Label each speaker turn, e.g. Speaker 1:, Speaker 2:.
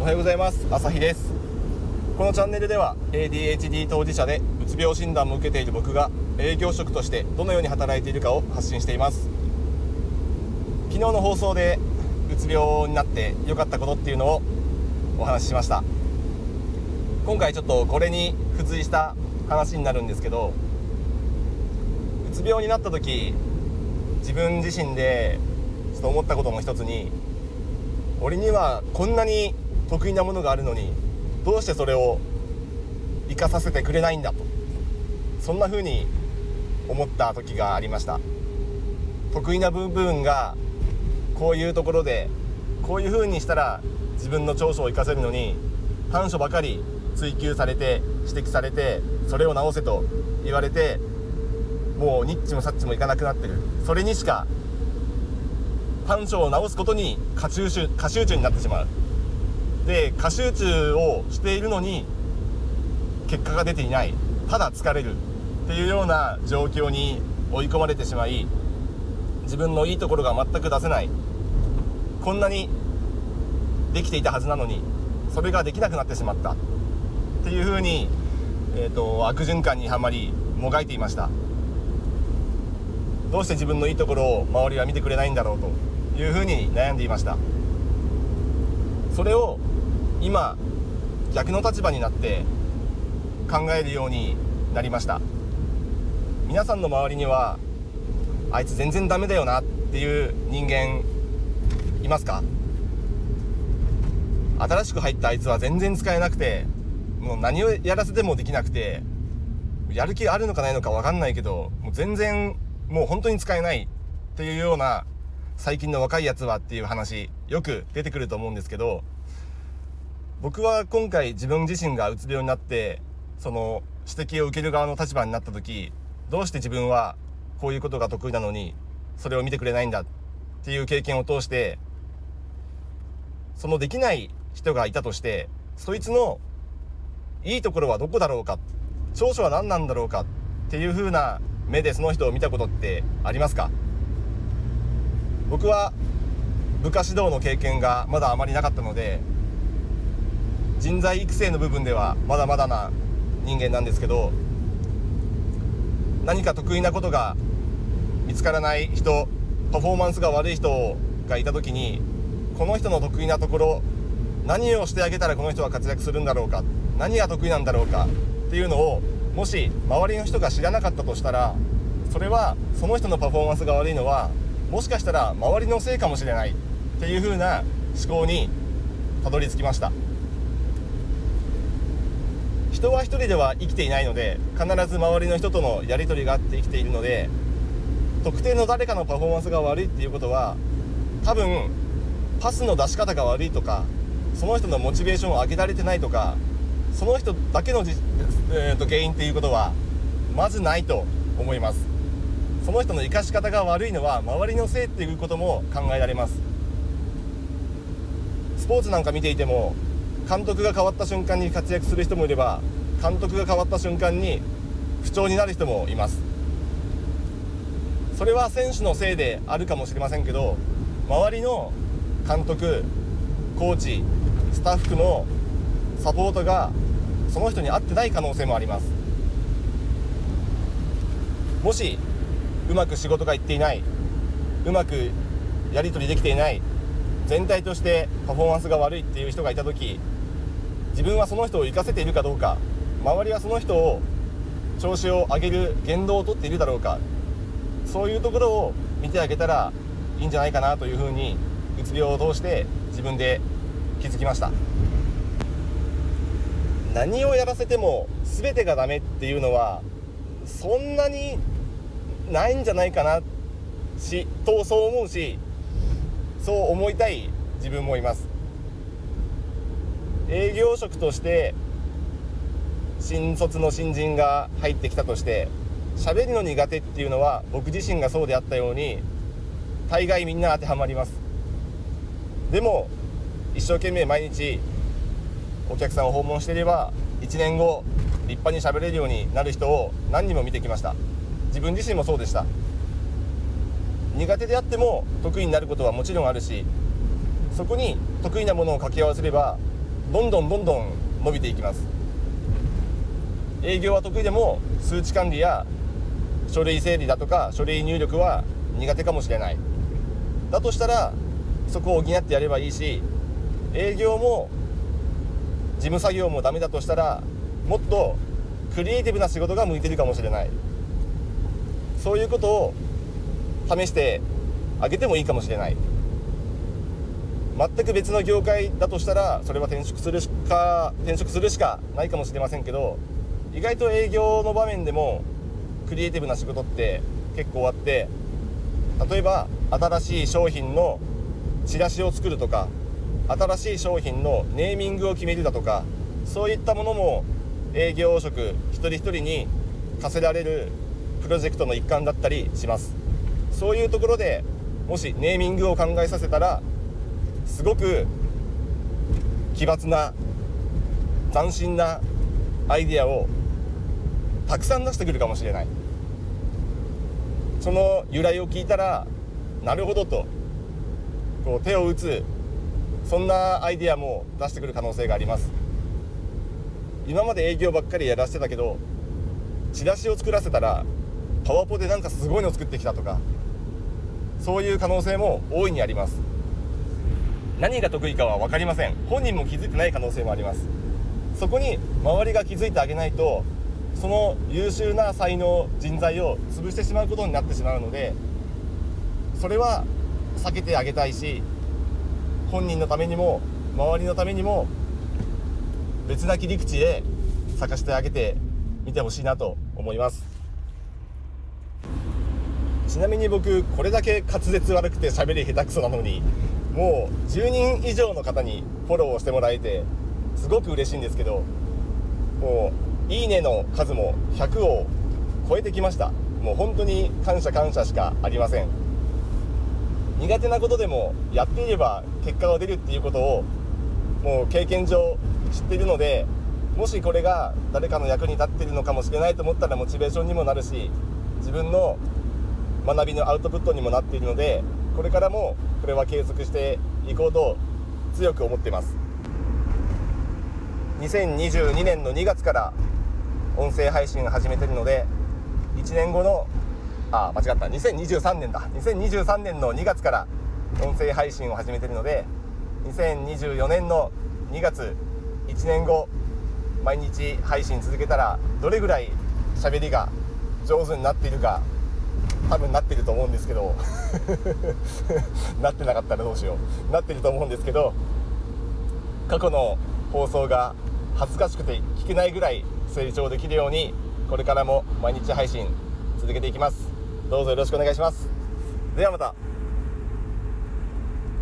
Speaker 1: おはようございます。朝日です。このチャンネルでは ADHD 当事者でうつ病診断も受けている僕が営業職としてどのように働いているかを発信しています。昨日の放送でうつ病になって良かったことっていうのをお話ししました。今回ちょっとこれに付随した話になるんですけどうつ病になった時自分自身でちょっと思ったことの一つに俺にはこんなに得意なものがあるのにどうしてそれを生かさせてくれないんだと。そんな風に思った時がありました。得意な部分がこういうところでこういう風にしたら自分の長所を生かせるのに短所ばかり追求されて指摘されてそれを直せと言われてもうニッチもサッチもいかなくなってる。それにしか短所を直すことに過集中過集中になってしまう。で過集中をしているのに結果が出ていない。ただ疲れるっていうような状況に追い込まれてしまい自分のいいところが全く出せない。こんなにできていたはずなのにそれができなくなってしまった。っていうふうに、えーと、悪循環にはまりもがいていました。どうして自分のいいところを周りは見てくれないんだろうというふうに悩んでいました。それを今逆の立場になって考えるようになりました。皆さんの周りにはあいつ全然ダメだよなっていう人間いますか？新しく入ったあいつは全然使えなくてもう何をやらせてもできなくてやる気あるのかないのか分かんないけどもう全然もう本当に使えないっていうような最近の若いやつはっていう話よく出てくると思うんですけど僕は今回自分自身がうつ病になってその指摘を受ける側の立場になった時どうして自分はこういうことが得意なのにそれを見てくれないんだっていう経験を通してそのできない人がいたとしてそいつのいいところはどこだろうか長所は何なんだろうかっていう風な目でその人を見たことってありますか？僕は部下指導の経験がまだあまりなかったので人材育成の部分ではまだまだな人間なんですけど何か得意なことが見つからない人パフォーマンスが悪い人がいた時にこの人の得意なところ何をしてあげたらこの人は活躍するんだろうか何が得意なんだろうかっていうのをもし周りの人が知らなかったとしたらそれはその人のパフォーマンスが悪いのはもしかしたら周りのせいかもしれないっていう風な思考にたどり着きました。人は一人では生きていないので必ず周りの人とのやり取りがあって生きているので特定の誰かのパフォーマンスが悪いっていうことは多分パスの出し方が悪いとかその人のモチベーションを上げられてないとかその人だけのじ、えー、と原因っていうことはまずないと思います。その人の生かし方が悪いのは周りのせいっていうことも考えられます。スポーツなんか見ていても監督が変わった瞬間に活躍する人もいれば監督が変わった瞬間に不調になる人もいます。それは選手のせいであるかもしれませんけど周りの監督コーチスタッフのサポートがその人に合ってない可能性もあります。もしうまく仕事がいっていないうまくやり取りできていない全体としてパフォーマンスが悪いっていう人がいた時自分はその人を生かせているかどうか周りはその人を調子を上げる言動をとっているだろうかそういうところを見てあげたらいいんじゃないかなというふうにうつ病を通して自分で気づきました。何をやらせても全てがダメっていうのはそんなにないんじゃないかなしとそう思うしそう思いたい自分もいます。営業職として新卒の新人が入ってきたとして喋りの苦手っていうのは僕自身がそうであったように大概みんな当てはまります。でも一生懸命毎日お客さんを訪問していれば1年後立派に喋れるようになる人を何人も見てきました。自分自身もそうでした。苦手であっても得意になることはもちろんあるしそこに得意なものを掛け合わせればどんどんどんどん伸びていきます。営業は得意でも数値管理や書類整理だとか書類入力は苦手かもしれない。だとしたらそこを補ってやればいいし営業も事務作業もダメだとしたらもっとクリエイティブな仕事が向いてるかもしれない。そういうことを試してあげてもいいかもしれない。全く別の業界だとしたらそれは転職するしか転職するしかないかもしれませんけど意外と営業の場面でもクリエイティブな仕事って結構あって例えば新しい商品のチラシを作るとか新しい商品のネーミングを決めるだとかそういったものも営業職一人一人に課せられるプロジェクトの一環だったりします。そういうところでもしネーミングを考えさせたらすごく奇抜な斬新なアイデアをたくさん出してくるかもしれない。その由来を聞いたらなるほどとこう手を打つそんなアイデアも出してくる可能性があります。今まで営業ばっかりやらせてたけどチラシを作らせたらパワポでなんかすごいの作ってきたとかそういう可能性も大いにあります。何が得意かは分かりません。本人も気づいてない可能性もあります。そこに周りが気づいてあげないとその優秀な才能人材を潰してしまうことになってしまうのでそれは避けてあげたいし本人のためにも周りのためにも別な切り口へ探してあげてみてほしいなと思います。ちなみに僕これだけ滑舌悪くて喋り下手くそなのにもう10人以上の方にフォローをしてもらえてすごく嬉しいんですけどもういいねの数も100を超えてきました。もう本当に感謝感謝しかありません。苦手なことでもやっていれば結果が出るっていうことをもう経験上知ってるのでもしこれが誰かの役に立ってるのかもしれないと思ったらモチベーションにもなるし自分の学びのアウトプットにもなっているのでこれからもこれは継続していこうと強く思っています。2022年の2月から音声配信を始めてるので1年後のあ間違った。2023年だ。2023年の2月から音声配信を始めてるので2024年の2月1年後毎日配信続けたらどれぐらい喋りが上手になっているか多分なってると思うんですけど。なってなかったらどうしよう。なってると思うんですけど過去の放送が恥ずかしくて聞けないぐらい成長できるようにこれからも毎日配信続けていきます。どうぞよろしくお願いします。ではまた。